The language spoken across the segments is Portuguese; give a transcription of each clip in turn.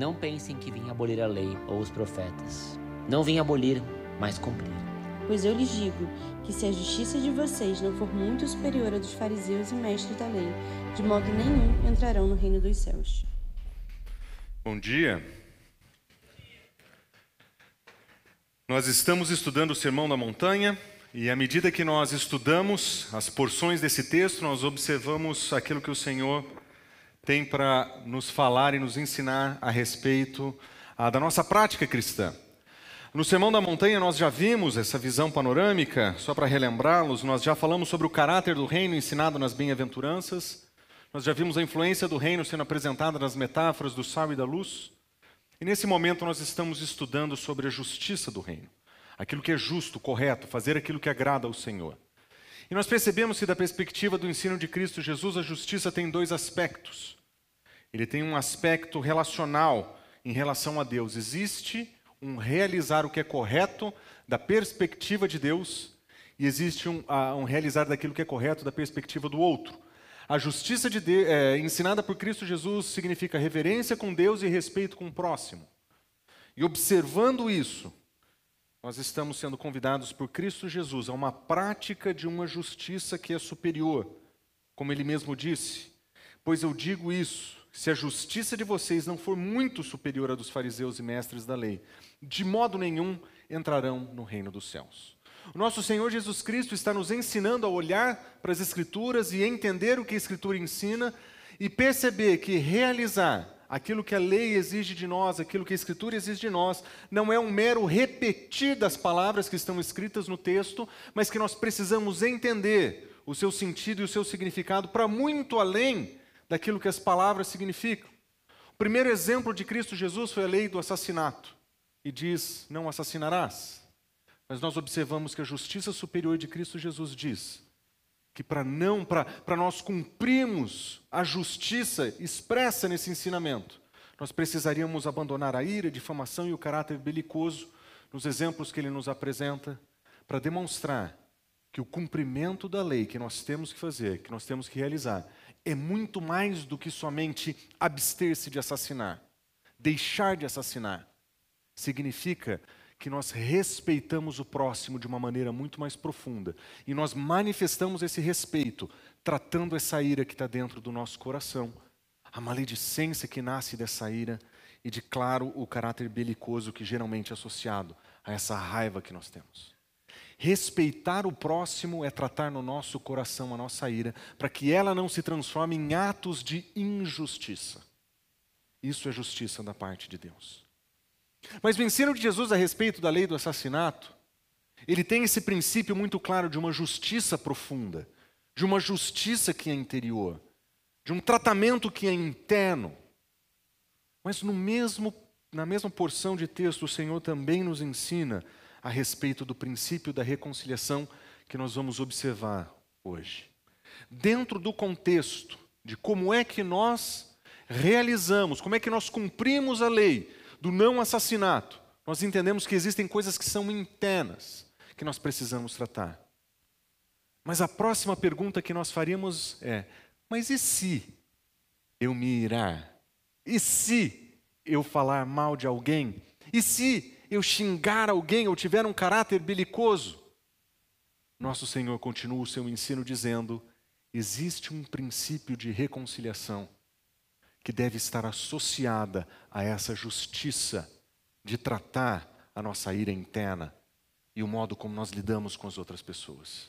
Não pensem que vim abolir a lei ou os profetas. Não vim abolir, mas cumprir. Pois eu lhes digo que se a justiça de vocês não for muito superior à dos fariseus e mestres da lei, de modo nenhum entrarão no reino dos céus. Bom dia. Nós estamos estudando o Sermão da Montanha e à medida que nós estudamos as porções desse texto, nós observamos aquilo que o Senhor tem para nos falar e nos ensinar a respeito ah, da nossa prática cristã. No Sermão da Montanha nós já vimos essa visão panorâmica, só para relembrá-los, nós já falamos sobre o caráter do reino ensinado nas bem-aventuranças, nós já vimos a influência do reino sendo apresentada nas metáforas do sal e da luz, e nesse momento nós estamos estudando sobre a justiça do reino, aquilo que é justo, correto, fazer aquilo que agrada ao Senhor. E nós percebemos que, da perspectiva do ensino de Cristo Jesus, a justiça tem dois aspectos. Ele tem um aspecto relacional em relação a Deus. Existe um realizar o que é correto da perspectiva de Deus e existe um, um realizar daquilo que é correto da perspectiva do outro. A justiça de Deus, é, ensinada por Cristo Jesus significa reverência com Deus e respeito com o próximo. E observando isso, nós estamos sendo convidados por Cristo Jesus a uma prática de uma justiça que é superior, como ele mesmo disse. Pois eu digo isso, se a justiça de vocês não for muito superior à dos fariseus e mestres da lei, de modo nenhum entrarão no reino dos céus. O nosso Senhor Jesus Cristo está nos ensinando a olhar para as Escrituras e entender o que a Escritura ensina e perceber que realizar aquilo que a lei exige de nós, aquilo que a Escritura exige de nós, não é um mero repetir das palavras que estão escritas no texto, mas que nós precisamos entender o seu sentido e o seu significado para muito além daquilo que as palavras significam. O primeiro exemplo de Cristo Jesus foi a lei do assassinato, e diz: Não assassinarás. Mas nós observamos que a justiça superior de Cristo Jesus diz que para não, para nós cumprirmos a justiça expressa nesse ensinamento, nós precisaríamos abandonar a ira, a difamação e o caráter belicoso nos exemplos que ele nos apresenta, para demonstrar que o cumprimento da lei que nós temos que fazer, que nós temos que realizar, é muito mais do que somente abster-se de assassinar. Deixar de assassinar significa que nós respeitamos o próximo de uma maneira muito mais profunda. E nós manifestamos esse respeito tratando essa ira que está dentro do nosso coração, a maledicência que nasce dessa ira e de claro o caráter belicoso que geralmente é associado a essa raiva que nós temos. Respeitar o próximo é tratar no nosso coração a nossa ira, para que ela não se transforme em atos de injustiça. Isso é justiça da parte de Deus. Mas ensino de Jesus a respeito da lei do assassinato, ele tem esse princípio muito claro de uma justiça profunda, de uma justiça que é interior, de um tratamento que é interno. Mas no mesmo, na mesma porção de texto, o Senhor também nos ensina a respeito do princípio da reconciliação que nós vamos observar hoje. Dentro do contexto de como é que nós realizamos, como é que nós cumprimos a lei do não assassinato, nós entendemos que existem coisas que são internas que nós precisamos tratar. Mas a próxima pergunta que nós faríamos é: mas e se eu me irar? E se eu falar mal de alguém? E se eu xingar alguém ou tiver um caráter belicoso, nosso Senhor continua o seu ensino dizendo: existe um princípio de reconciliação que deve estar associada a essa justiça de tratar a nossa ira interna e o modo como nós lidamos com as outras pessoas.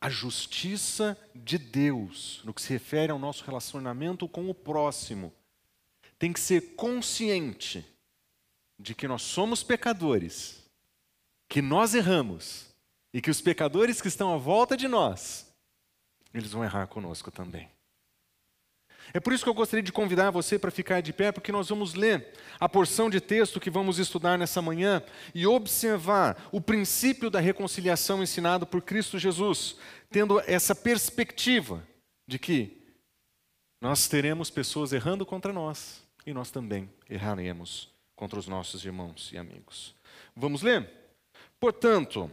A justiça de Deus, no que se refere ao nosso relacionamento com o próximo, tem que ser consciente de que nós somos pecadores, que nós erramos e que os pecadores que estão à volta de nós, eles vão errar conosco também. É por isso que eu gostaria de convidar você para ficar de pé, porque nós vamos ler a porção de texto que vamos estudar nessa manhã e observar o princípio da reconciliação ensinado por Cristo Jesus, tendo essa perspectiva de que nós teremos pessoas errando contra nós e nós também erraremos contra os nossos irmãos e amigos. Vamos ler? Portanto,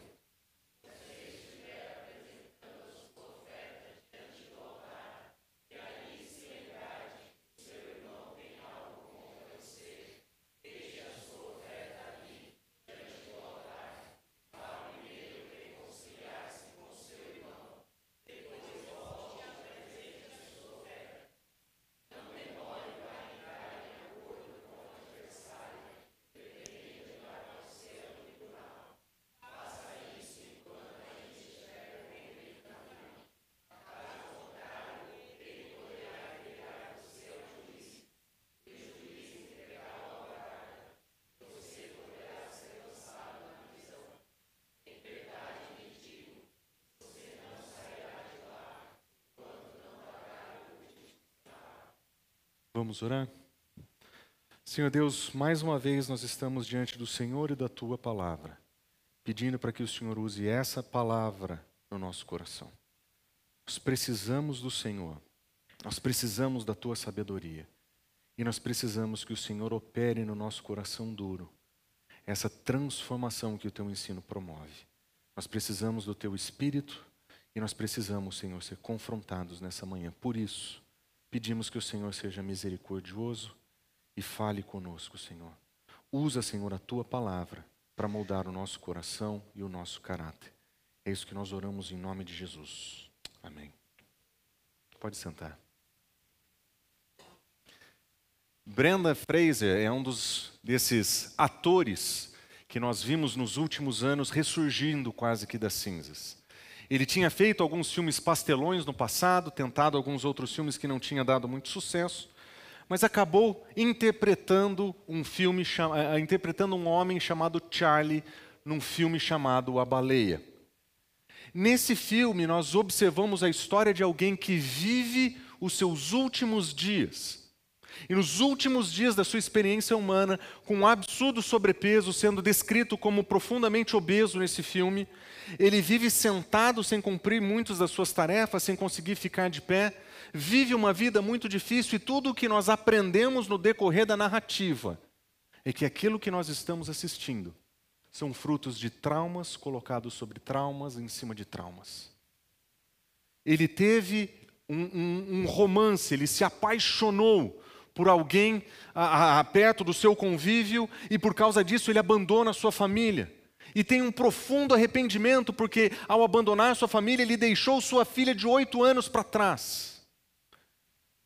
Vamos orar? Senhor Deus, mais uma vez nós estamos diante do Senhor e da tua palavra, pedindo para que o Senhor use essa palavra no nosso coração. Nós precisamos do Senhor, nós precisamos da tua sabedoria e nós precisamos que o Senhor opere no nosso coração duro essa transformação que o teu ensino promove. Nós precisamos do teu espírito e nós precisamos, Senhor, ser confrontados nessa manhã. Por isso, Pedimos que o Senhor seja misericordioso e fale conosco, Senhor. Usa, Senhor, a tua palavra para moldar o nosso coração e o nosso caráter. É isso que nós oramos em nome de Jesus. Amém. Pode sentar. Brenda Fraser é um dos desses atores que nós vimos nos últimos anos ressurgindo quase que das cinzas. Ele tinha feito alguns filmes pastelões no passado, tentado alguns outros filmes que não tinha dado muito sucesso, mas acabou interpretando um filme, eh, interpretando um homem chamado Charlie num filme chamado A Baleia. Nesse filme nós observamos a história de alguém que vive os seus últimos dias e nos últimos dias da sua experiência humana, com um absurdo sobrepeso, sendo descrito como profundamente obeso nesse filme, ele vive sentado sem cumprir muitas das suas tarefas, sem conseguir ficar de pé, vive uma vida muito difícil e tudo o que nós aprendemos no decorrer da narrativa é que aquilo que nós estamos assistindo são frutos de traumas colocados sobre traumas em cima de traumas. Ele teve um, um, um romance, ele se apaixonou por alguém a, a, perto do seu convívio e por causa disso ele abandona a sua família. E tem um profundo arrependimento porque, ao abandonar sua família, ele deixou sua filha de oito anos para trás.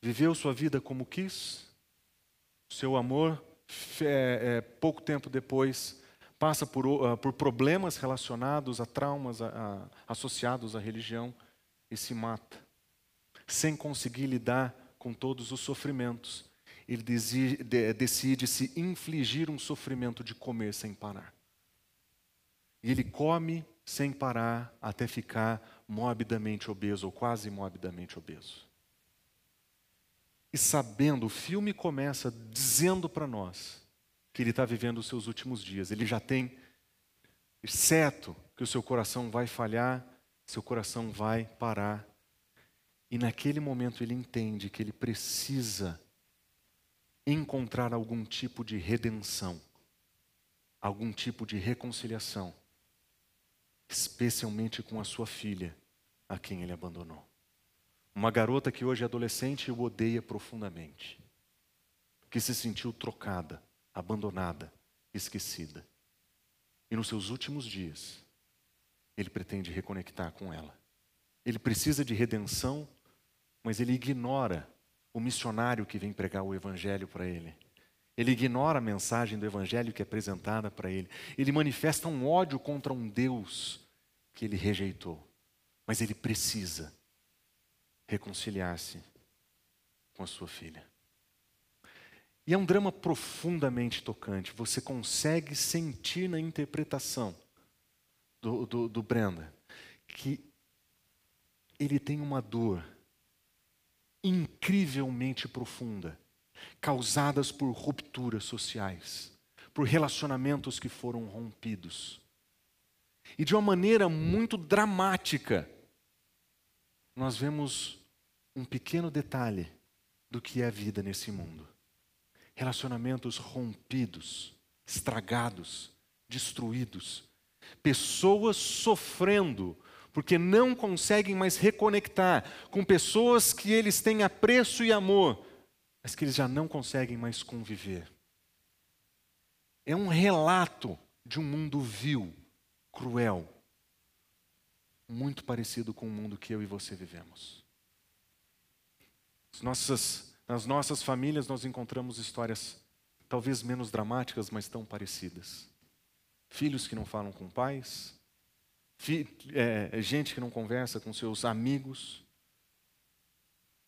Viveu sua vida como quis, seu amor, é, é, pouco tempo depois, passa por, uh, por problemas relacionados a traumas a, a, associados à religião e se mata, sem conseguir lidar com todos os sofrimentos ele decide se infligir um sofrimento de comer sem parar. E ele come sem parar até ficar morbidamente obeso, ou quase morbidamente obeso. E sabendo, o filme começa dizendo para nós que ele está vivendo os seus últimos dias. Ele já tem certo que o seu coração vai falhar, seu coração vai parar. E naquele momento ele entende que ele precisa encontrar algum tipo de redenção, algum tipo de reconciliação, especialmente com a sua filha, a quem ele abandonou. Uma garota que hoje é adolescente e o odeia profundamente, que se sentiu trocada, abandonada, esquecida. E nos seus últimos dias, ele pretende reconectar com ela. Ele precisa de redenção, mas ele ignora o missionário que vem pregar o evangelho para ele. Ele ignora a mensagem do evangelho que é apresentada para ele. Ele manifesta um ódio contra um Deus que ele rejeitou. Mas ele precisa reconciliar-se com a sua filha. E é um drama profundamente tocante. Você consegue sentir na interpretação do, do, do Brenda que ele tem uma dor incrivelmente profunda, causadas por rupturas sociais, por relacionamentos que foram rompidos. E de uma maneira muito dramática, nós vemos um pequeno detalhe do que é a vida nesse mundo. Relacionamentos rompidos, estragados, destruídos, pessoas sofrendo porque não conseguem mais reconectar com pessoas que eles têm apreço e amor, mas que eles já não conseguem mais conviver. É um relato de um mundo vil, cruel, muito parecido com o mundo que eu e você vivemos. As nossas, nas nossas famílias nós encontramos histórias talvez menos dramáticas, mas tão parecidas. Filhos que não falam com pais, é, gente que não conversa com seus amigos.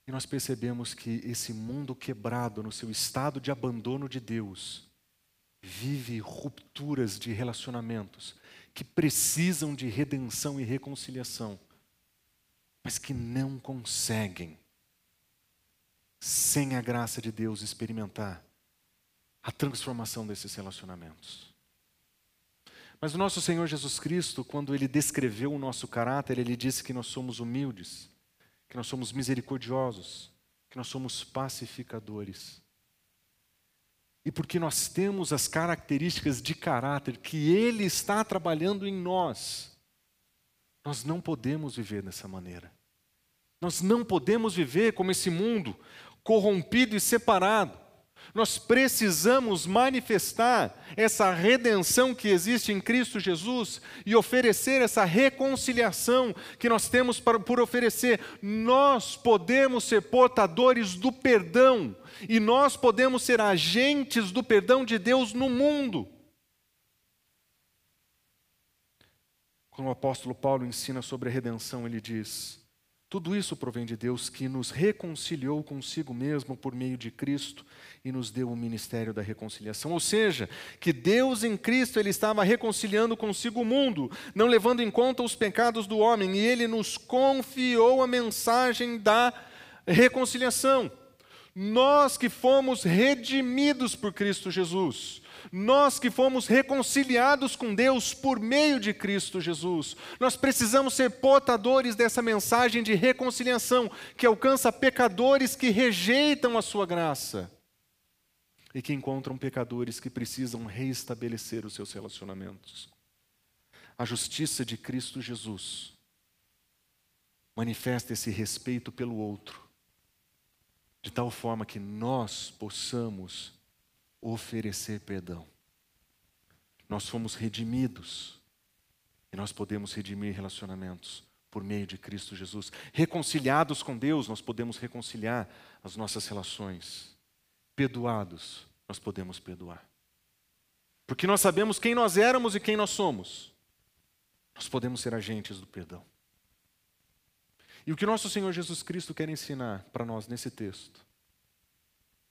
E nós percebemos que esse mundo quebrado no seu estado de abandono de Deus vive rupturas de relacionamentos que precisam de redenção e reconciliação, mas que não conseguem, sem a graça de Deus, experimentar a transformação desses relacionamentos. Mas o nosso Senhor Jesus Cristo, quando ele descreveu o nosso caráter, ele disse que nós somos humildes, que nós somos misericordiosos, que nós somos pacificadores. E porque nós temos as características de caráter que Ele está trabalhando em nós, nós não podemos viver dessa maneira. Nós não podemos viver como esse mundo, corrompido e separado. Nós precisamos manifestar essa redenção que existe em Cristo Jesus e oferecer essa reconciliação que nós temos por oferecer. Nós podemos ser portadores do perdão e nós podemos ser agentes do perdão de Deus no mundo. Quando o apóstolo Paulo ensina sobre a redenção, ele diz: tudo isso provém de Deus que nos reconciliou consigo mesmo por meio de Cristo e nos deu o ministério da reconciliação. Ou seja, que Deus em Cristo ele estava reconciliando consigo o mundo, não levando em conta os pecados do homem, e ele nos confiou a mensagem da reconciliação. Nós que fomos redimidos por Cristo Jesus, nós que fomos reconciliados com Deus por meio de Cristo Jesus, nós precisamos ser portadores dessa mensagem de reconciliação que alcança pecadores que rejeitam a sua graça e que encontram pecadores que precisam reestabelecer os seus relacionamentos. A justiça de Cristo Jesus manifesta esse respeito pelo outro, de tal forma que nós possamos oferecer perdão. Nós fomos redimidos e nós podemos redimir relacionamentos por meio de Cristo Jesus. Reconciliados com Deus, nós podemos reconciliar as nossas relações. Perdoados, nós podemos perdoar. Porque nós sabemos quem nós éramos e quem nós somos. Nós podemos ser agentes do perdão. E o que nosso Senhor Jesus Cristo quer ensinar para nós nesse texto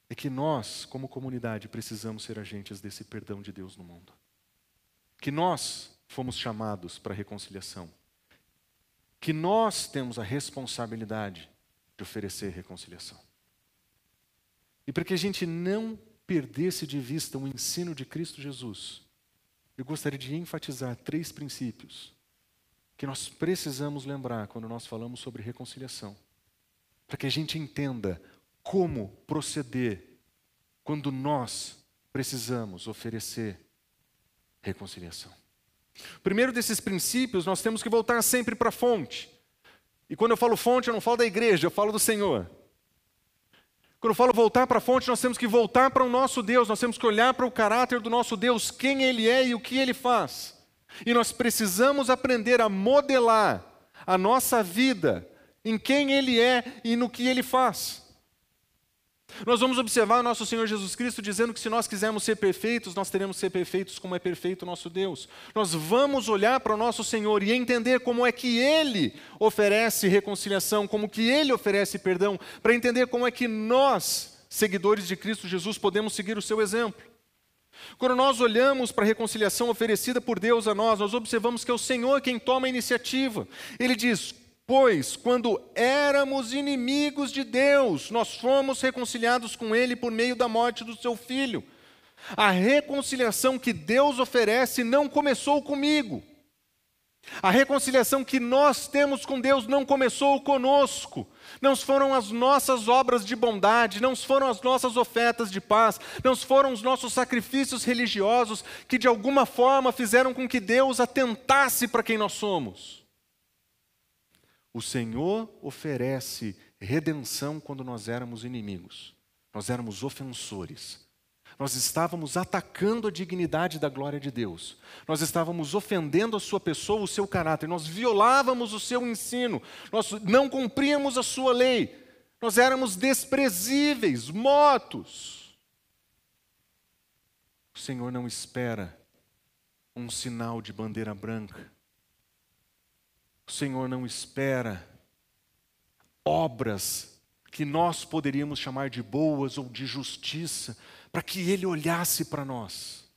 é que nós, como comunidade, precisamos ser agentes desse perdão de Deus no mundo. Que nós fomos chamados para a reconciliação. Que nós temos a responsabilidade de oferecer reconciliação. E para que a gente não perdesse de vista o ensino de Cristo Jesus, eu gostaria de enfatizar três princípios que nós precisamos lembrar quando nós falamos sobre reconciliação. Para que a gente entenda como proceder quando nós precisamos oferecer reconciliação. Primeiro desses princípios, nós temos que voltar sempre para a fonte. E quando eu falo fonte, eu não falo da igreja, eu falo do Senhor. Quando eu falo voltar para a fonte, nós temos que voltar para o nosso Deus, nós temos que olhar para o caráter do nosso Deus, quem Ele é e o que Ele faz. E nós precisamos aprender a modelar a nossa vida em quem Ele é e no que Ele faz. Nós vamos observar o nosso Senhor Jesus Cristo dizendo que se nós quisermos ser perfeitos, nós teremos que ser perfeitos como é perfeito o nosso Deus. Nós vamos olhar para o nosso Senhor e entender como é que Ele oferece reconciliação, como que Ele oferece perdão, para entender como é que nós, seguidores de Cristo Jesus, podemos seguir o seu exemplo. Quando nós olhamos para a reconciliação oferecida por Deus a nós, nós observamos que é o Senhor quem toma a iniciativa. Ele diz: Pois, quando éramos inimigos de Deus, nós fomos reconciliados com Ele por meio da morte do seu filho. A reconciliação que Deus oferece não começou comigo. A reconciliação que nós temos com Deus não começou conosco. Não foram as nossas obras de bondade, não foram as nossas ofertas de paz, não foram os nossos sacrifícios religiosos que de alguma forma fizeram com que Deus atentasse para quem nós somos. O Senhor oferece redenção quando nós éramos inimigos, nós éramos ofensores. Nós estávamos atacando a dignidade da glória de Deus. Nós estávamos ofendendo a sua pessoa, o seu caráter. Nós violávamos o seu ensino. Nós não cumpríamos a sua lei. Nós éramos desprezíveis, mortos. O Senhor não espera um sinal de bandeira branca o Senhor não espera obras que nós poderíamos chamar de boas ou de justiça, para que Ele olhasse para nós.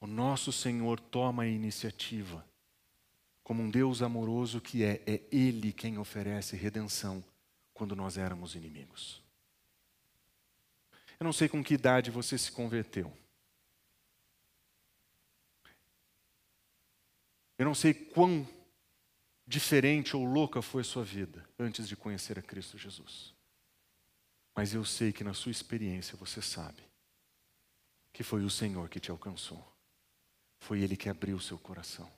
O nosso Senhor toma a iniciativa, como um Deus amoroso que é, é Ele quem oferece redenção quando nós éramos inimigos. Eu não sei com que idade você se converteu. Eu não sei quão diferente ou louca foi a sua vida antes de conhecer a Cristo Jesus. Mas eu sei que na sua experiência você sabe que foi o Senhor que te alcançou. Foi Ele que abriu seu coração.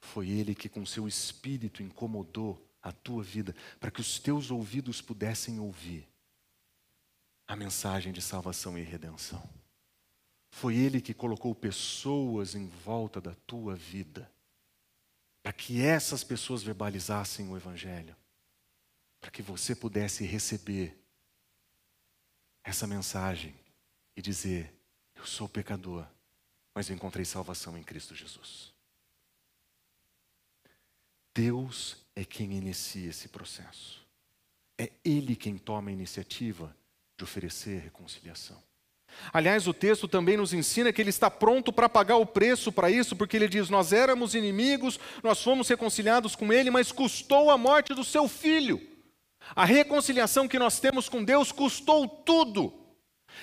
Foi Ele que, com seu espírito, incomodou a tua vida para que os teus ouvidos pudessem ouvir a mensagem de salvação e redenção. Foi Ele que colocou pessoas em volta da tua vida para que essas pessoas verbalizassem o Evangelho, para que você pudesse receber essa mensagem e dizer: Eu sou pecador, mas eu encontrei salvação em Cristo Jesus. Deus é quem inicia esse processo. É Ele quem toma a iniciativa de oferecer reconciliação. Aliás, o texto também nos ensina que ele está pronto para pagar o preço para isso, porque ele diz: Nós éramos inimigos, nós fomos reconciliados com ele, mas custou a morte do seu filho. A reconciliação que nós temos com Deus custou tudo.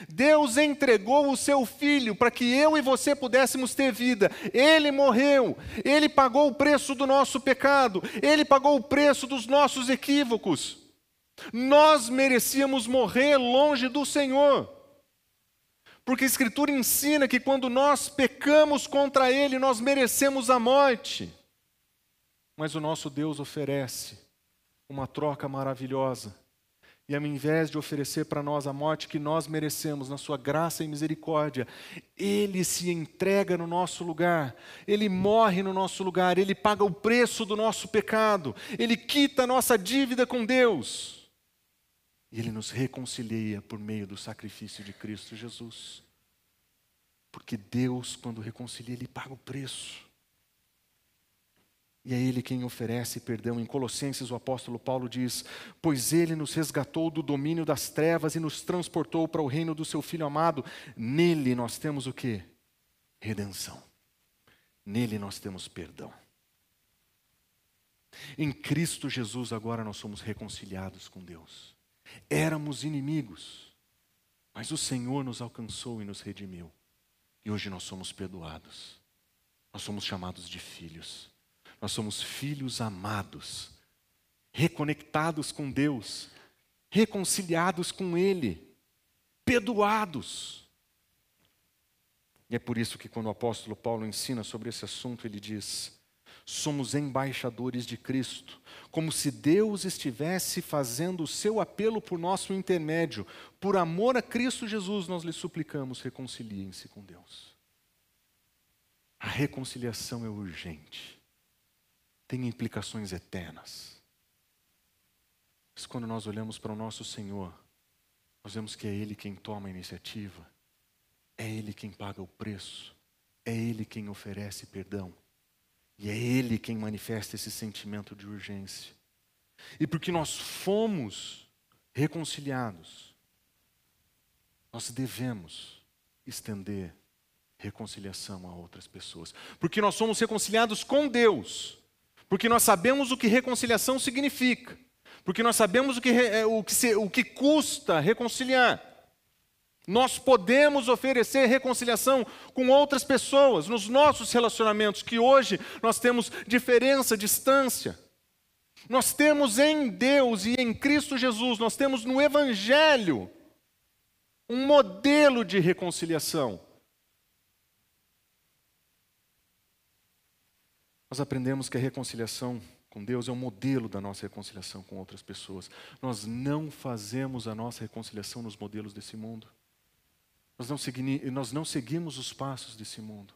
Deus entregou o seu filho para que eu e você pudéssemos ter vida. Ele morreu, ele pagou o preço do nosso pecado, ele pagou o preço dos nossos equívocos. Nós merecíamos morrer longe do Senhor. Porque a Escritura ensina que quando nós pecamos contra Ele, nós merecemos a morte. Mas o nosso Deus oferece uma troca maravilhosa. E ao invés de oferecer para nós a morte que nós merecemos, na Sua graça e misericórdia, Ele se entrega no nosso lugar, Ele morre no nosso lugar, Ele paga o preço do nosso pecado, Ele quita a nossa dívida com Deus. E Ele nos reconcilia por meio do sacrifício de Cristo Jesus. Porque Deus, quando reconcilia, Ele paga o preço. E é Ele quem oferece perdão. Em Colossenses, o apóstolo Paulo diz: Pois Ele nos resgatou do domínio das trevas e nos transportou para o reino do Seu Filho amado. Nele nós temos o que? Redenção. Nele nós temos perdão. Em Cristo Jesus, agora nós somos reconciliados com Deus. Éramos inimigos, mas o Senhor nos alcançou e nos redimiu. E hoje nós somos perdoados. Nós somos chamados de filhos. Nós somos filhos amados, reconectados com Deus, reconciliados com Ele, perdoados. E é por isso que, quando o apóstolo Paulo ensina sobre esse assunto, ele diz: somos embaixadores de Cristo, como se Deus estivesse fazendo o seu apelo por nosso intermédio. Por amor a Cristo Jesus, nós lhe suplicamos: reconciliem-se com Deus. A reconciliação é urgente, tem implicações eternas. Mas quando nós olhamos para o nosso Senhor, nós vemos que é Ele quem toma a iniciativa, é Ele quem paga o preço, é Ele quem oferece perdão. E é Ele quem manifesta esse sentimento de urgência. E porque nós fomos reconciliados, nós devemos estender reconciliação a outras pessoas. Porque nós somos reconciliados com Deus. Porque nós sabemos o que reconciliação significa. Porque nós sabemos o que, é, o que, se, o que custa reconciliar. Nós podemos oferecer reconciliação com outras pessoas nos nossos relacionamentos, que hoje nós temos diferença, distância. Nós temos em Deus e em Cristo Jesus, nós temos no Evangelho um modelo de reconciliação. Nós aprendemos que a reconciliação com Deus é um modelo da nossa reconciliação com outras pessoas. Nós não fazemos a nossa reconciliação nos modelos desse mundo. Nós não, segui, nós não seguimos os passos desse mundo.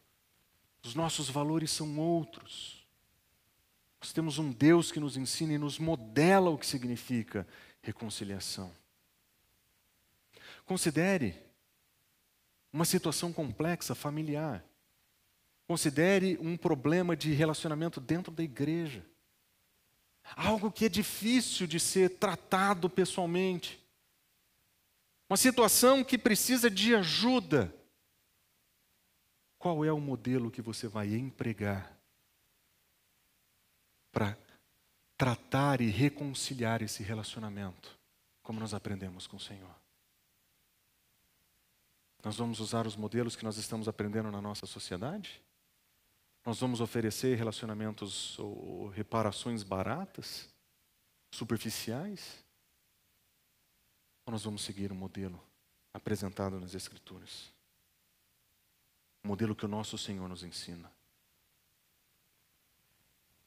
Os nossos valores são outros. Nós temos um Deus que nos ensina e nos modela o que significa reconciliação. Considere uma situação complexa familiar. Considere um problema de relacionamento dentro da igreja. Algo que é difícil de ser tratado pessoalmente. Uma situação que precisa de ajuda. Qual é o modelo que você vai empregar para tratar e reconciliar esse relacionamento, como nós aprendemos com o Senhor? Nós vamos usar os modelos que nós estamos aprendendo na nossa sociedade? Nós vamos oferecer relacionamentos ou reparações baratas, superficiais? Ou nós vamos seguir o modelo apresentado nas Escrituras? O modelo que o nosso Senhor nos ensina.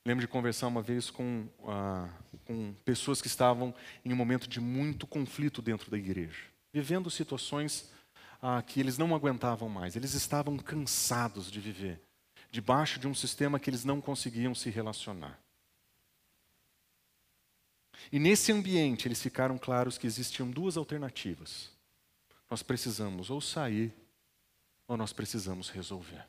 Lembro de conversar uma vez com, ah, com pessoas que estavam em um momento de muito conflito dentro da igreja, vivendo situações ah, que eles não aguentavam mais, eles estavam cansados de viver debaixo de um sistema que eles não conseguiam se relacionar. E nesse ambiente eles ficaram claros que existiam duas alternativas. Nós precisamos ou sair ou nós precisamos resolver.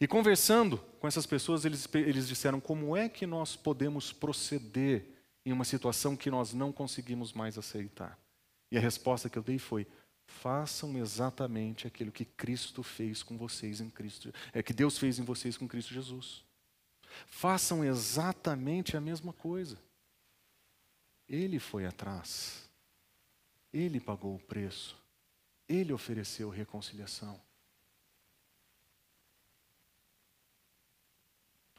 E conversando com essas pessoas, eles, eles disseram como é que nós podemos proceder em uma situação que nós não conseguimos mais aceitar. E a resposta que eu dei foi: façam exatamente aquilo que Cristo fez com vocês em Cristo, é que Deus fez em vocês com Cristo Jesus. Façam exatamente a mesma coisa. Ele foi atrás. Ele pagou o preço. Ele ofereceu reconciliação.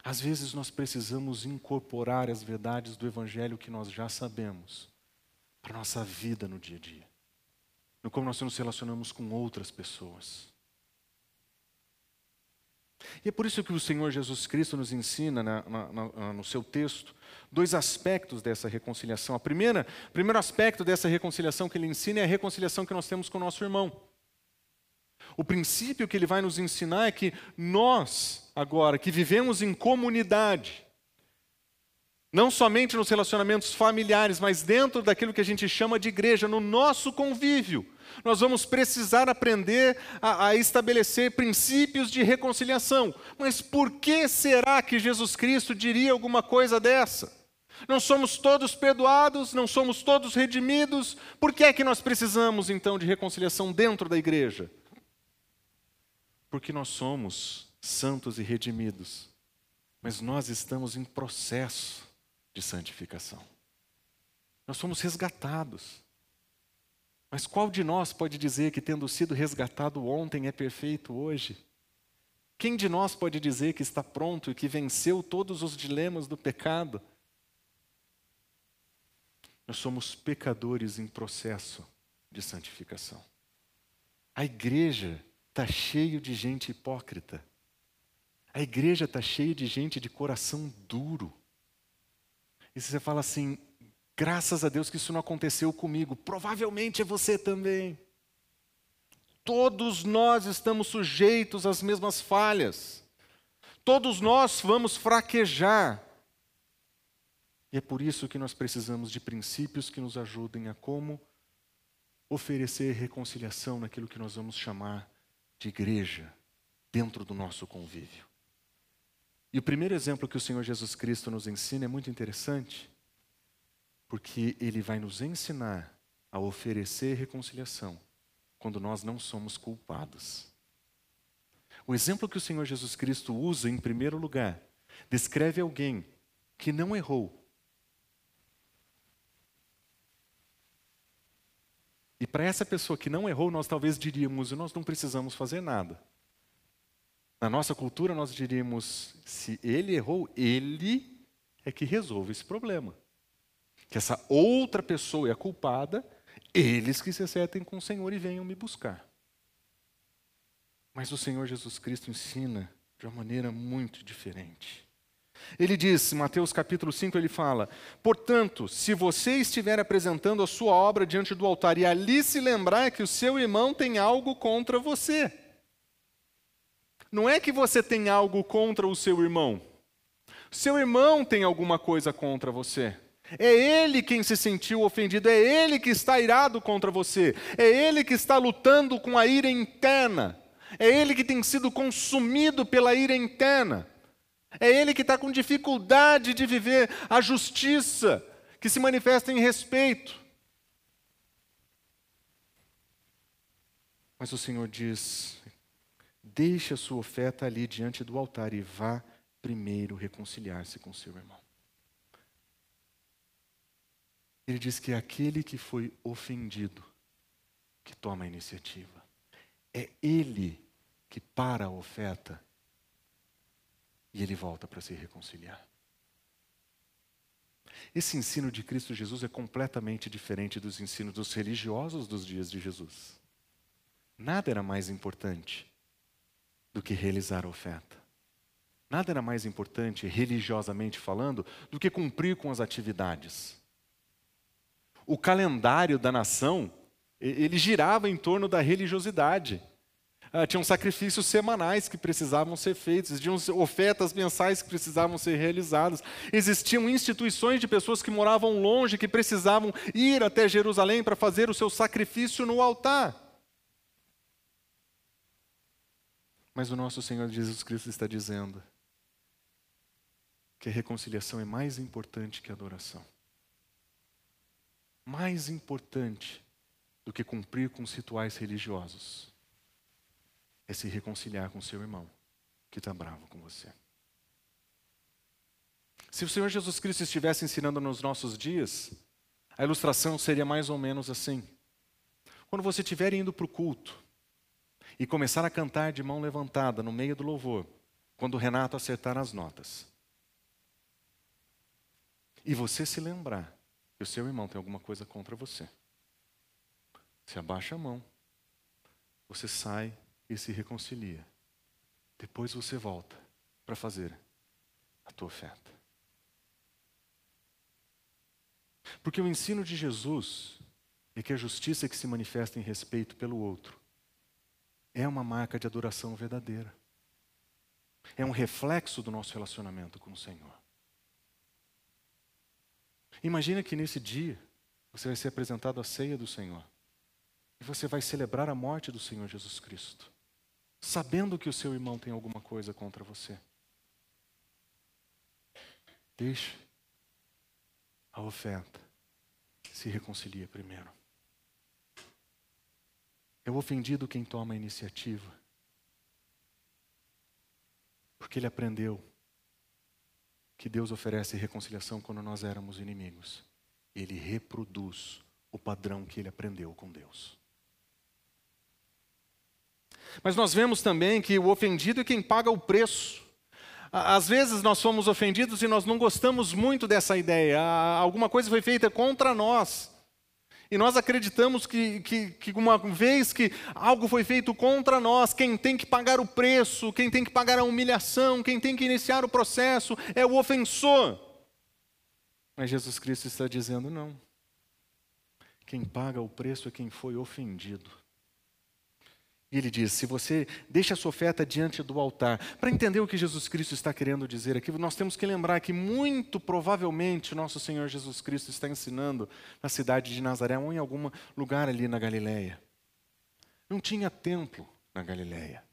Às vezes nós precisamos incorporar as verdades do Evangelho que nós já sabemos para a nossa vida no dia a dia no como nós nos relacionamos com outras pessoas. E é por isso que o Senhor Jesus Cristo nos ensina na, na, na, no seu texto dois aspectos dessa reconciliação. A primeira, o primeiro aspecto dessa reconciliação que ele ensina é a reconciliação que nós temos com o nosso irmão. O princípio que ele vai nos ensinar é que nós, agora, que vivemos em comunidade, não somente nos relacionamentos familiares, mas dentro daquilo que a gente chama de igreja, no nosso convívio. Nós vamos precisar aprender a, a, estabelecer princípios de reconciliação. Mas por que será que Jesus Cristo diria alguma coisa dessa? Não somos todos perdoados, não somos todos redimidos, por que é que nós precisamos então de reconciliação dentro da igreja? Porque nós somos santos e redimidos, mas nós estamos em processo de santificação. Nós somos resgatados. Mas qual de nós pode dizer que, tendo sido resgatado ontem, é perfeito hoje? Quem de nós pode dizer que está pronto e que venceu todos os dilemas do pecado? Nós somos pecadores em processo de santificação. A igreja está cheio de gente hipócrita. A igreja está cheia de gente de coração duro. E você fala assim: graças a Deus que isso não aconteceu comigo, provavelmente é você também. Todos nós estamos sujeitos às mesmas falhas. Todos nós vamos fraquejar. E é por isso que nós precisamos de princípios que nos ajudem a como oferecer reconciliação naquilo que nós vamos chamar de igreja, dentro do nosso convívio. E o primeiro exemplo que o Senhor Jesus Cristo nos ensina é muito interessante, porque ele vai nos ensinar a oferecer reconciliação quando nós não somos culpados. O exemplo que o Senhor Jesus Cristo usa, em primeiro lugar, descreve alguém que não errou. E para essa pessoa que não errou, nós talvez diríamos: nós não precisamos fazer nada. Na nossa cultura, nós diríamos: se ele errou, ele é que resolve esse problema. Que essa outra pessoa é a culpada, eles que se acertem com o Senhor e venham me buscar. Mas o Senhor Jesus Cristo ensina de uma maneira muito diferente. Ele diz, Mateus capítulo 5, ele fala: Portanto, se você estiver apresentando a sua obra diante do altar e ali se lembrar que o seu irmão tem algo contra você, não é que você tem algo contra o seu irmão, seu irmão tem alguma coisa contra você. É ele quem se sentiu ofendido, é ele que está irado contra você, é ele que está lutando com a ira interna, é ele que tem sido consumido pela ira interna. É ele que está com dificuldade de viver a justiça que se manifesta em respeito. Mas o Senhor diz: deixe a sua oferta ali diante do altar e vá primeiro reconciliar-se com seu irmão. Ele diz que é aquele que foi ofendido que toma a iniciativa. É ele que para a oferta e ele volta para se reconciliar. Esse ensino de Cristo Jesus é completamente diferente dos ensinos dos religiosos dos dias de Jesus. Nada era mais importante do que realizar a oferta. Nada era mais importante, religiosamente falando, do que cumprir com as atividades. O calendário da nação, ele girava em torno da religiosidade. Ah, tinham sacrifícios semanais que precisavam ser feitos, existiam ofertas mensais que precisavam ser realizadas, existiam instituições de pessoas que moravam longe, que precisavam ir até Jerusalém para fazer o seu sacrifício no altar. Mas o nosso Senhor Jesus Cristo está dizendo que a reconciliação é mais importante que a adoração. Mais importante do que cumprir com os rituais religiosos é se reconciliar com seu irmão que está bravo com você. Se o Senhor Jesus Cristo estivesse ensinando nos nossos dias, a ilustração seria mais ou menos assim. Quando você estiver indo para o culto e começar a cantar de mão levantada no meio do louvor, quando o Renato acertar as notas, e você se lembrar o seu irmão tem alguma coisa contra você, você abaixa a mão, você sai e se reconcilia. Depois você volta para fazer a tua oferta. Porque o ensino de Jesus é que a justiça que se manifesta em respeito pelo outro é uma marca de adoração verdadeira. É um reflexo do nosso relacionamento com o Senhor. Imagina que nesse dia você vai ser apresentado à ceia do Senhor. E você vai celebrar a morte do Senhor Jesus Cristo sabendo que o seu irmão tem alguma coisa contra você. Deixe a oferta. Se reconcilia primeiro. É o ofendido quem toma a iniciativa. Porque ele aprendeu que Deus oferece reconciliação quando nós éramos inimigos. Ele reproduz o padrão que ele aprendeu com Deus. Mas nós vemos também que o ofendido é quem paga o preço. Às vezes nós somos ofendidos e nós não gostamos muito dessa ideia. Alguma coisa foi feita contra nós. E nós acreditamos que, que, que, uma vez que algo foi feito contra nós, quem tem que pagar o preço, quem tem que pagar a humilhação, quem tem que iniciar o processo é o ofensor. Mas Jesus Cristo está dizendo: não. Quem paga o preço é quem foi ofendido. E ele diz: se você deixa a sua oferta diante do altar, para entender o que Jesus Cristo está querendo dizer aqui, nós temos que lembrar que muito provavelmente o nosso Senhor Jesus Cristo está ensinando na cidade de Nazaré ou em algum lugar ali na Galileia. Não tinha templo na Galileia.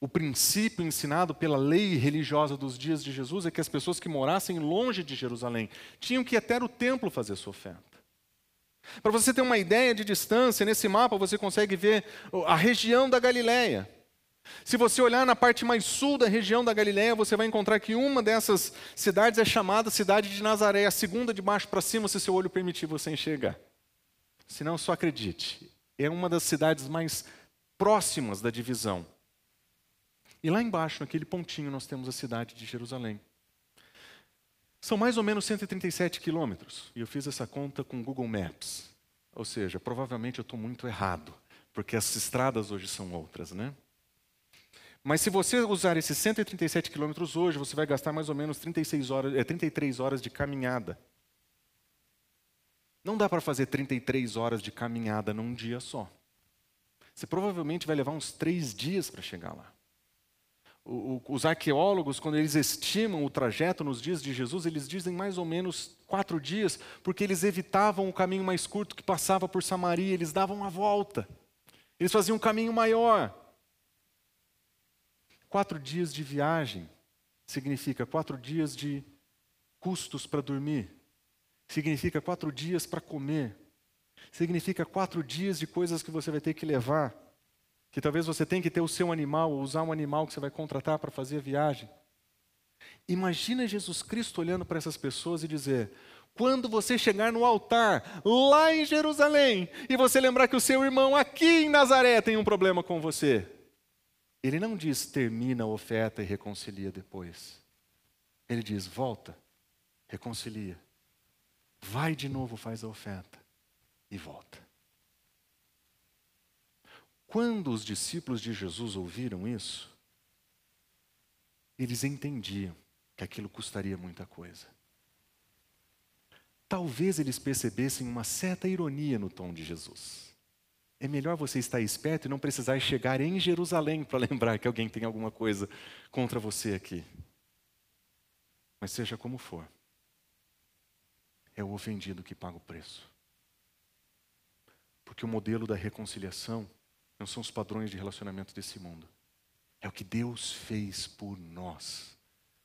O princípio ensinado pela lei religiosa dos dias de Jesus é que as pessoas que morassem longe de Jerusalém tinham que ir até o templo fazer sua oferta. Para você ter uma ideia de distância, nesse mapa você consegue ver a região da Galileia. Se você olhar na parte mais sul da região da Galiléia, você vai encontrar que uma dessas cidades é chamada cidade de Nazaré, a segunda de baixo para cima, se seu olho permitir você enxergar. Se não, só acredite. É uma das cidades mais próximas da divisão. E lá embaixo, naquele pontinho, nós temos a cidade de Jerusalém. São mais ou menos 137 quilômetros. E eu fiz essa conta com Google Maps. Ou seja, provavelmente eu estou muito errado, porque as estradas hoje são outras, né? Mas se você usar esses 137 quilômetros hoje, você vai gastar mais ou menos 36 horas, é, 33 horas de caminhada. Não dá para fazer 33 horas de caminhada num dia só. Você provavelmente vai levar uns três dias para chegar lá os arqueólogos, quando eles estimam o trajeto nos dias de Jesus, eles dizem mais ou menos quatro dias, porque eles evitavam o caminho mais curto que passava por Samaria, eles davam a volta. Eles faziam um caminho maior. Quatro dias de viagem significa quatro dias de custos para dormir, significa quatro dias para comer, significa quatro dias de coisas que você vai ter que levar que talvez você tenha que ter o seu animal, ou usar um animal que você vai contratar para fazer a viagem. Imagina Jesus Cristo olhando para essas pessoas e dizer: quando você chegar no altar, lá em Jerusalém, e você lembrar que o seu irmão aqui em Nazaré tem um problema com você, ele não diz termina a oferta e reconcilia depois. Ele diz: volta, reconcilia. Vai de novo, faz a oferta e volta. Quando os discípulos de Jesus ouviram isso, eles entendiam que aquilo custaria muita coisa. Talvez eles percebessem uma certa ironia no tom de Jesus. É melhor você estar esperto e não precisar chegar em Jerusalém para lembrar que alguém tem alguma coisa contra você aqui. Mas seja como for, é o ofendido que paga o preço. Porque o modelo da reconciliação não são os padrões de relacionamento desse mundo. É o que Deus fez por nós.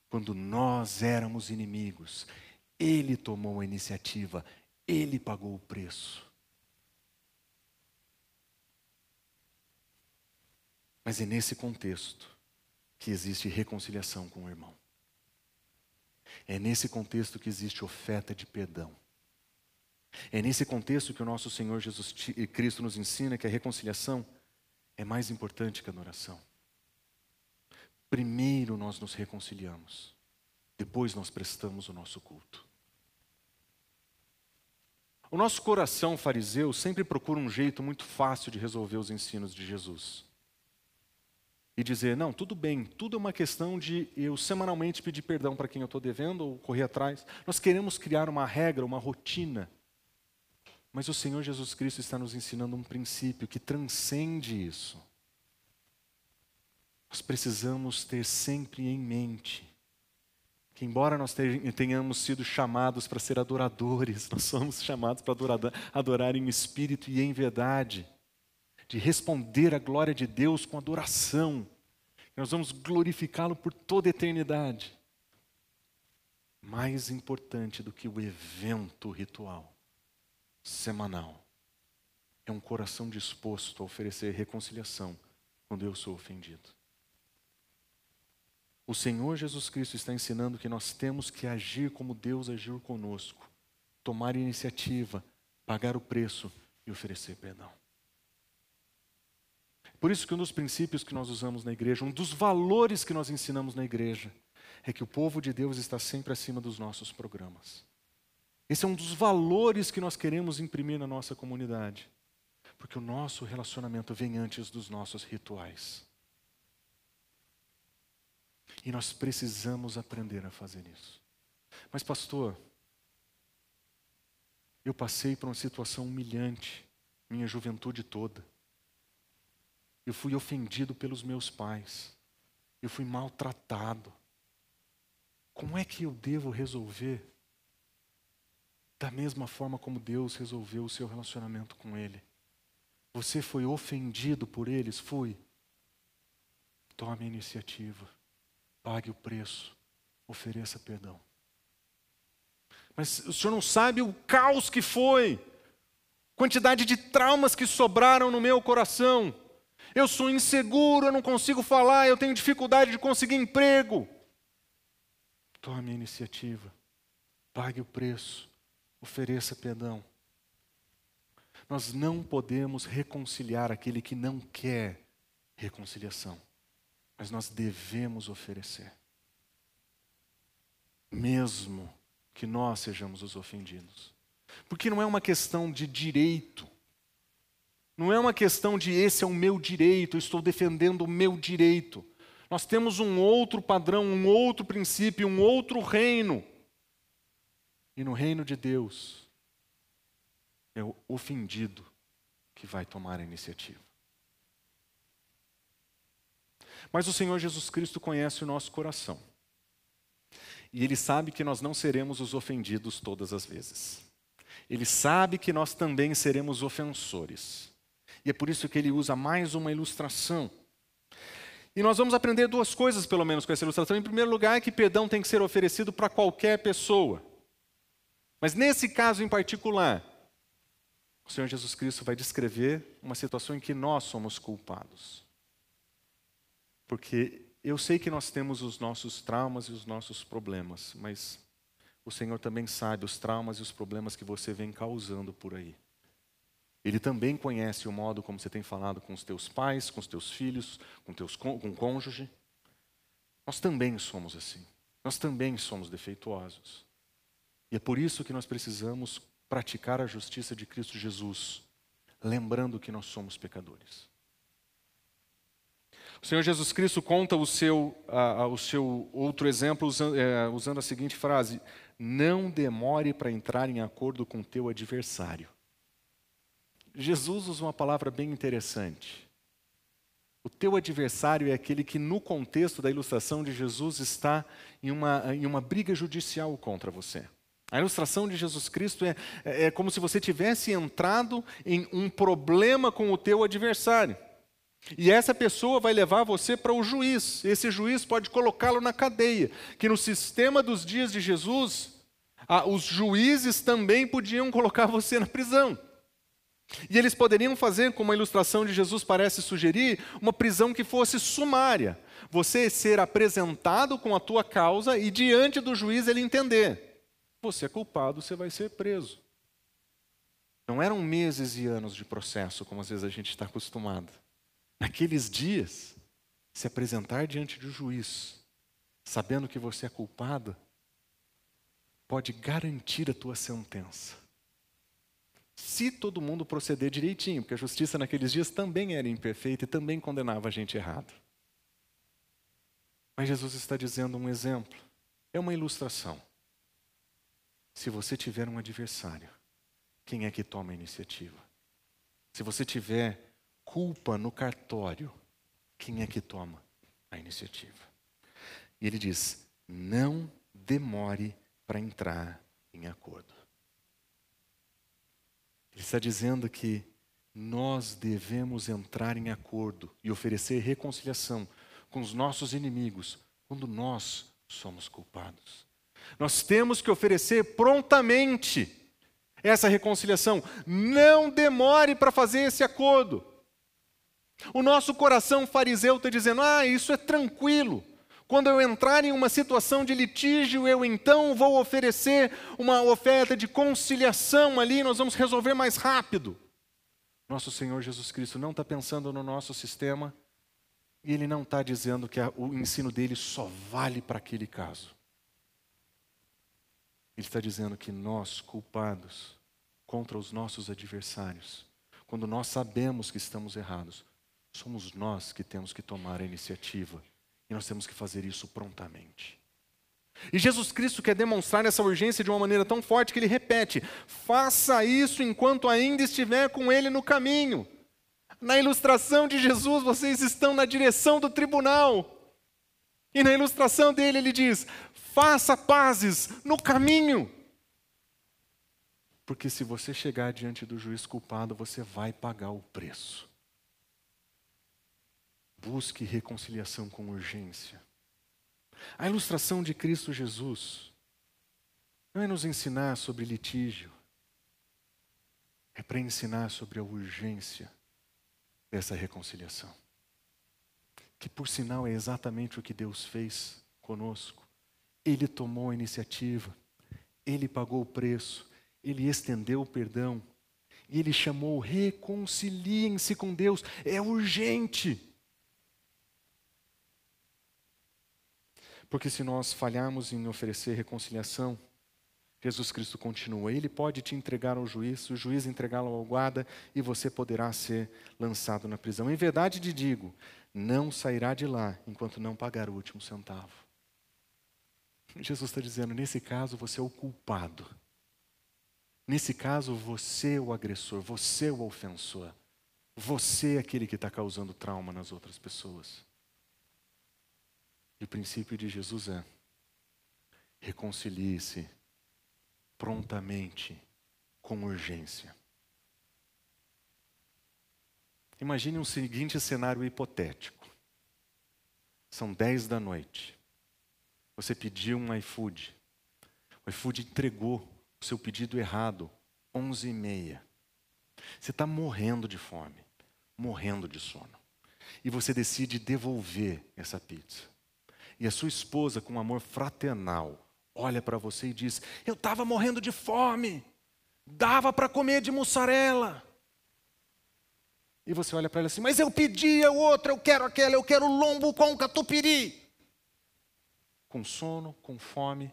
Quando nós éramos inimigos, Ele tomou a iniciativa, Ele pagou o preço. Mas é nesse contexto que existe reconciliação com o irmão. É nesse contexto que existe oferta de perdão. É nesse contexto que o nosso Senhor Jesus Cristo nos ensina que a reconciliação é mais importante que a adoração. Primeiro nós nos reconciliamos, depois nós prestamos o nosso culto. O nosso coração fariseu sempre procura um jeito muito fácil de resolver os ensinos de Jesus. E dizer, não, tudo bem, tudo é uma questão de eu semanalmente pedir perdão para quem eu estou devendo ou correr atrás. Nós queremos criar uma regra, uma rotina mas o Senhor Jesus Cristo está nos ensinando um princípio que transcende isso. Nós precisamos ter sempre em mente que, embora nós tenhamos sido chamados para ser adoradores, nós somos chamados para adorar, adorar em espírito e em verdade, de responder à glória de Deus com adoração, nós vamos glorificá-lo por toda a eternidade. Mais importante do que o evento ritual semanal. É um coração disposto a oferecer reconciliação quando eu sou ofendido. O Senhor Jesus Cristo está ensinando que nós temos que agir como Deus agiu conosco, tomar iniciativa, pagar o preço e oferecer perdão. Por isso que um dos princípios que nós usamos na igreja, um dos valores que nós ensinamos na igreja, é que o povo de Deus está sempre acima dos nossos programas. Esse é um dos valores que nós queremos imprimir na nossa comunidade. Porque o nosso relacionamento vem antes dos nossos rituais. E nós precisamos aprender a fazer isso. Mas, pastor, eu passei por uma situação humilhante minha juventude toda. Eu fui ofendido pelos meus pais. Eu fui maltratado. Como é que eu devo resolver da mesma forma como Deus resolveu o seu relacionamento com Ele. Você foi ofendido por eles? Fui. Tome a iniciativa. Pague o preço. Ofereça perdão. Mas o senhor não sabe o caos que foi. Quantidade de traumas que sobraram no meu coração. Eu sou inseguro, eu não consigo falar, eu tenho dificuldade de conseguir emprego. Tome a iniciativa, pague o preço, ofereça perdão. Nós não podemos reconciliar aquele que não quer reconciliação, mas nós devemos oferecer, mesmo que nós sejamos os ofendidos. Porque não é uma questão de direito, não é uma questão de esse é o meu direito, eu estou defendendo o meu direito. Nós temos um outro padrão, um outro princípio, um outro reino. E no reino de Deus, é o ofendido que vai tomar a iniciativa. Mas o Senhor Jesus Cristo conhece o nosso coração. E Ele sabe que nós não seremos os ofendidos todas as vezes. Ele sabe que nós também seremos ofensores. E é por isso que ele usa mais uma ilustração. E nós vamos aprender duas coisas, pelo menos, com essa ilustração. Em primeiro lugar, é que perdão tem que ser oferecido para qualquer pessoa. Mas nesse caso em particular, o Senhor Jesus Cristo vai descrever uma situação em que nós somos culpados. Porque eu sei que nós temos os nossos traumas e os nossos problemas, mas o Senhor também sabe os traumas e os problemas que você vem causando por aí. Ele também conhece o modo como você tem falado com os teus pais, com os teus filhos, com, teus, com o cônjuge. Nós também somos assim. Nós também somos defeituosos. E é por isso que nós precisamos praticar a justiça de Cristo Jesus, lembrando que nós somos pecadores. O Senhor Jesus Cristo conta o seu, uh, o seu outro exemplo usando, uh, usando a seguinte frase: Não demore para entrar em acordo com teu adversário. Jesus usa uma palavra bem interessante. O teu adversário é aquele que, no contexto da ilustração de Jesus, está em uma, em uma briga judicial contra você. A ilustração de Jesus Cristo é, é, é como se você tivesse entrado em um problema com o teu adversário. E essa pessoa vai levar você para o juiz. Esse juiz pode colocá-lo na cadeia. Que no sistema dos dias de Jesus, os juízes também podiam colocar você na prisão. E eles poderiam fazer, como a ilustração de Jesus parece sugerir, uma prisão que fosse sumária. Você ser apresentado com a tua causa e diante do juiz ele entender. Você é culpado, você vai ser preso. Não eram meses e anos de processo, como às vezes a gente está acostumado. Naqueles dias, se apresentar diante do juiz, sabendo que você é culpado, pode garantir a tua sentença. Se todo mundo proceder direitinho, porque a justiça naqueles dias também era imperfeita e também condenava a gente errado. Mas Jesus está dizendo um exemplo, é uma ilustração. Se você tiver um adversário, quem é que toma a iniciativa? Se você tiver culpa no cartório, quem é que toma a iniciativa? E ele diz: não demore para entrar em acordo. Ele está dizendo que nós devemos entrar em acordo e oferecer reconciliação com os nossos inimigos quando nós somos culpados. Nós temos que oferecer prontamente essa reconciliação. Não demore para fazer esse acordo. O nosso coração fariseu está dizendo: ah, isso é tranquilo. Quando eu entrar em uma situação de litígio, eu então vou oferecer uma oferta de conciliação ali, nós vamos resolver mais rápido. Nosso Senhor Jesus Cristo não está pensando no nosso sistema e Ele não está dizendo que o ensino dele só vale para aquele caso. Ele está dizendo que nós, culpados contra os nossos adversários, quando nós sabemos que estamos errados, Somos nós que temos que tomar a iniciativa e nós temos que fazer isso prontamente. E Jesus Cristo quer demonstrar essa urgência de uma maneira tão forte que ele repete: faça isso enquanto ainda estiver com ele no caminho. Na ilustração de Jesus, vocês estão na direção do tribunal. E na ilustração dele, ele diz: faça pazes no caminho. Porque se você chegar diante do juiz culpado, você vai pagar o preço. Busque reconciliação com urgência. A ilustração de Cristo Jesus não é nos ensinar sobre litígio, é para ensinar sobre a urgência dessa reconciliação. Que por sinal é exatamente o que Deus fez conosco. Ele tomou a iniciativa, ele pagou o preço, ele estendeu o perdão, ele chamou reconciliem-se com Deus. É urgente. Porque se nós falharmos em oferecer reconciliação, Jesus Cristo continua. Ele pode te entregar ao juiz, o juiz entregá-lo ao guarda e você poderá ser lançado na prisão. Em verdade te digo, não sairá de lá enquanto não pagar o último centavo. Jesus está dizendo: nesse caso você é o culpado. Nesse caso, você é o agressor, você é o ofensor. Você é aquele que está causando trauma nas outras pessoas. E o princípio de Jesus é: reconcilie-se prontamente, com urgência. Imagine um seguinte cenário hipotético. São 10 da noite. Você pediu um iFood. O iFood entregou o seu pedido errado, 11 e meia. Você está morrendo de fome, morrendo de sono. E você decide devolver essa pizza. E a sua esposa, com amor fraternal, olha para você e diz: Eu estava morrendo de fome, dava para comer de mussarela. E você olha para ela assim: Mas eu pedi a outra, eu quero aquela, eu quero lombo com catupiry. Com sono, com fome,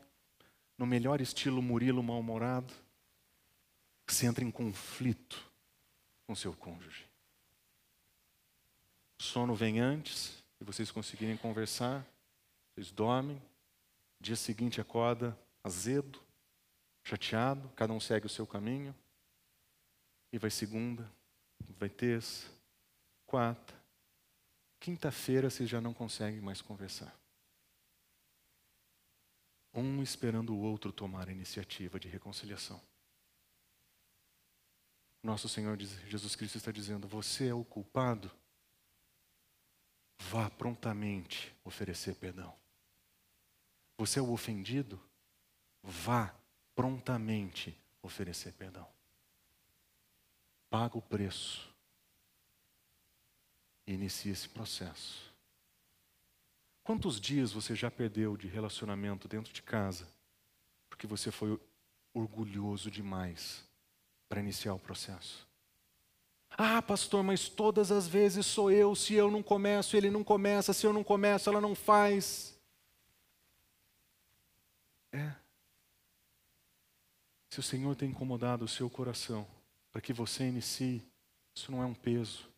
no melhor estilo Murilo mal-humorado, você entra em conflito com seu cônjuge. O sono vem antes, e vocês conseguirem conversar, vocês dormem, dia seguinte acorda azedo, chateado, cada um segue o seu caminho, e vai segunda, vai terça, quarta, quinta-feira vocês já não conseguem mais conversar. Um esperando o outro tomar a iniciativa de reconciliação. Nosso Senhor Jesus Cristo está dizendo: Você é o culpado? Vá prontamente oferecer perdão. Você é o ofendido? Vá prontamente oferecer perdão. Paga o preço. E inicie esse processo. Quantos dias você já perdeu de relacionamento dentro de casa porque você foi orgulhoso demais para iniciar o processo? Ah, pastor, mas todas as vezes sou eu. Se eu não começo, ele não começa. Se eu não começo, ela não faz. É. Se o Senhor tem incomodado o seu coração para que você inicie, isso não é um peso,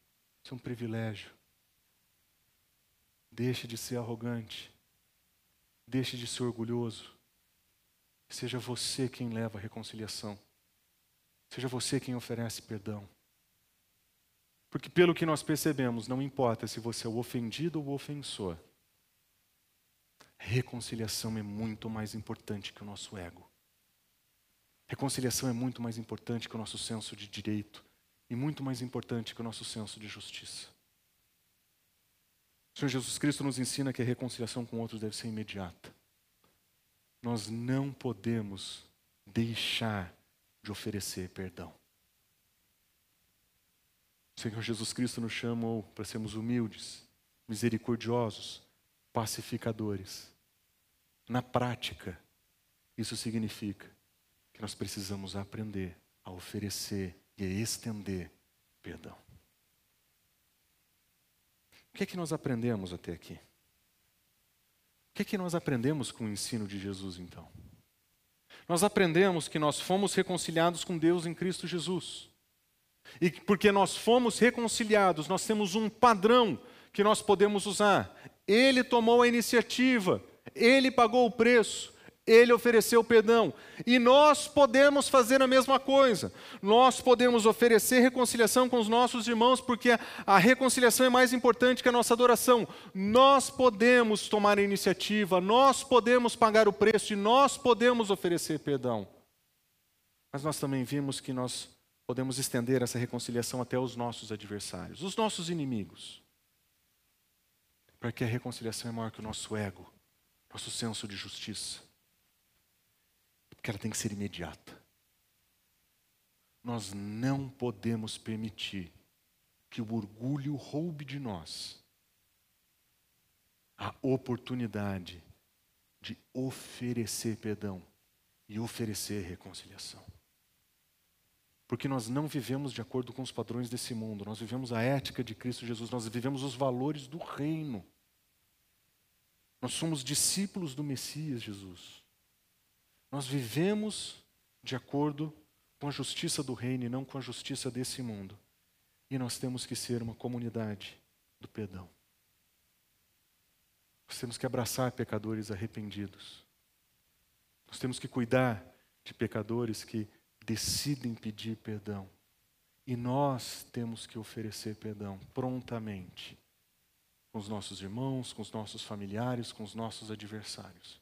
isso é um privilégio. Deixe de ser arrogante, deixe de ser orgulhoso. Seja você quem leva a reconciliação, seja você quem oferece perdão. Porque, pelo que nós percebemos, não importa se você é o ofendido ou o ofensor, Reconciliação é muito mais importante que o nosso ego. Reconciliação é muito mais importante que o nosso senso de direito e muito mais importante que o nosso senso de justiça. O Senhor Jesus Cristo nos ensina que a reconciliação com outros deve ser imediata. Nós não podemos deixar de oferecer perdão. O Senhor Jesus Cristo nos chamou para sermos humildes, misericordiosos, pacificadores. Na prática, isso significa que nós precisamos aprender a oferecer e a estender perdão. O que é que nós aprendemos até aqui? O que é que nós aprendemos com o ensino de Jesus então? Nós aprendemos que nós fomos reconciliados com Deus em Cristo Jesus. E porque nós fomos reconciliados, nós temos um padrão que nós podemos usar. Ele tomou a iniciativa, ele pagou o preço, ele ofereceu perdão. E nós podemos fazer a mesma coisa. Nós podemos oferecer reconciliação com os nossos irmãos, porque a reconciliação é mais importante que a nossa adoração. Nós podemos tomar a iniciativa, nós podemos pagar o preço e nós podemos oferecer perdão. Mas nós também vimos que nós podemos estender essa reconciliação até os nossos adversários, os nossos inimigos. Porque a reconciliação é maior que o nosso ego, nosso senso de justiça. Porque ela tem que ser imediata. Nós não podemos permitir que o orgulho roube de nós a oportunidade de oferecer perdão e oferecer reconciliação. Porque nós não vivemos de acordo com os padrões desse mundo, nós vivemos a ética de Cristo Jesus, nós vivemos os valores do reino. Nós somos discípulos do Messias Jesus. Nós vivemos de acordo com a justiça do reino e não com a justiça desse mundo. E nós temos que ser uma comunidade do perdão. Nós temos que abraçar pecadores arrependidos. Nós temos que cuidar de pecadores que decidem pedir perdão. E nós temos que oferecer perdão prontamente com os nossos irmãos, com os nossos familiares, com os nossos adversários.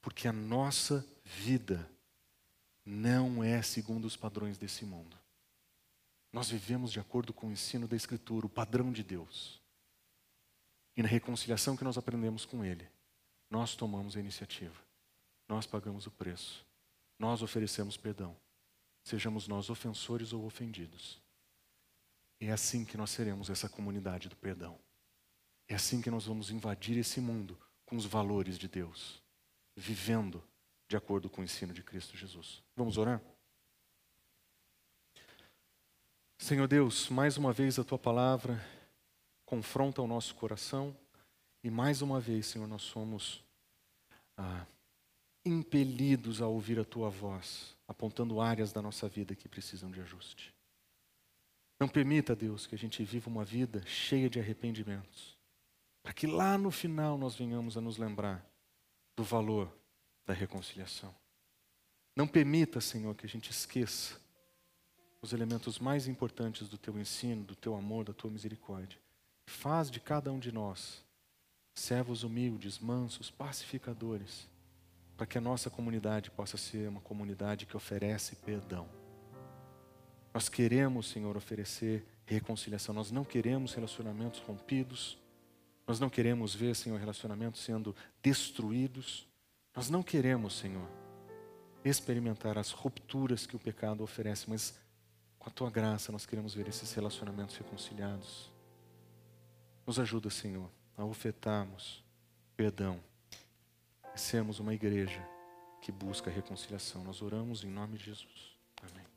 Porque a nossa vida não é segundo os padrões desse mundo. Nós vivemos de acordo com o ensino da Escritura, o padrão de Deus. E na reconciliação que nós aprendemos com Ele, nós tomamos a iniciativa, nós pagamos o preço, nós oferecemos perdão, sejamos nós ofensores ou ofendidos. É assim que nós seremos essa comunidade do perdão. É assim que nós vamos invadir esse mundo com os valores de Deus, vivendo de acordo com o ensino de Cristo Jesus. Vamos orar? Senhor Deus, mais uma vez a tua palavra confronta o nosso coração e mais uma vez, Senhor, nós somos ah, impelidos a ouvir a tua voz, apontando áreas da nossa vida que precisam de ajuste. Não permita, Deus, que a gente viva uma vida cheia de arrependimentos, para que lá no final nós venhamos a nos lembrar do valor da reconciliação. Não permita, Senhor, que a gente esqueça os elementos mais importantes do teu ensino, do teu amor, da tua misericórdia. Faz de cada um de nós servos humildes, mansos, pacificadores, para que a nossa comunidade possa ser uma comunidade que oferece perdão. Nós queremos, Senhor, oferecer reconciliação. Nós não queremos relacionamentos rompidos. Nós não queremos ver, Senhor, relacionamentos sendo destruídos. Nós não queremos, Senhor, experimentar as rupturas que o pecado oferece, mas com a tua graça, nós queremos ver esses relacionamentos reconciliados. Nos ajuda, Senhor, a ofertarmos perdão sermos uma igreja que busca reconciliação. Nós oramos em nome de Jesus. Amém.